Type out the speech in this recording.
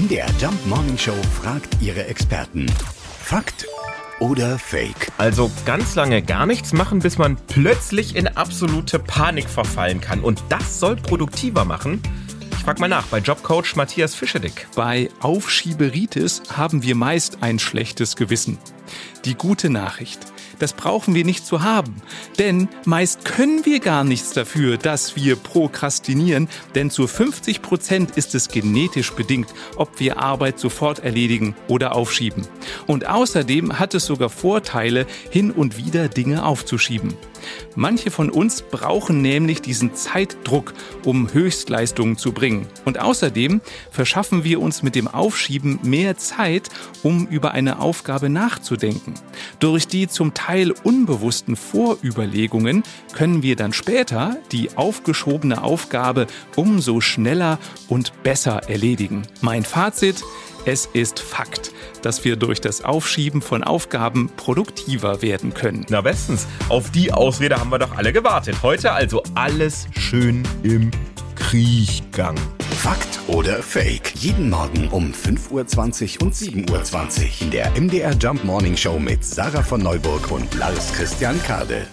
MDR Jump Morning Show fragt ihre Experten. Fakt oder Fake? Also ganz lange gar nichts machen, bis man plötzlich in absolute Panik verfallen kann. Und das soll produktiver machen? Ich frag mal nach bei Jobcoach Matthias Fischedick. Bei Aufschieberitis haben wir meist ein schlechtes Gewissen. Die gute Nachricht. Das brauchen wir nicht zu haben. Denn meist können wir gar nichts dafür, dass wir prokrastinieren, denn zu 50 Prozent ist es genetisch bedingt, ob wir Arbeit sofort erledigen oder aufschieben. Und außerdem hat es sogar Vorteile, hin und wieder Dinge aufzuschieben. Manche von uns brauchen nämlich diesen Zeitdruck, um Höchstleistungen zu bringen. Und außerdem verschaffen wir uns mit dem Aufschieben mehr Zeit, um über eine Aufgabe nachzudenken. Durch die zum Teil unbewussten Vorüberlegungen können wir dann später die aufgeschobene Aufgabe umso schneller und besser erledigen. Mein Fazit, es ist Fakt, dass wir durch das Aufschieben von Aufgaben produktiver werden können. Na bestens, auf die Ausrede haben wir doch alle gewartet. Heute also alles schön im Kriechgang. Fakt oder Fake? Jeden Morgen um 5.20 Uhr und 7.20 Uhr in der MDR Jump Morning Show mit Sarah von Neuburg und Lars Christian Kade.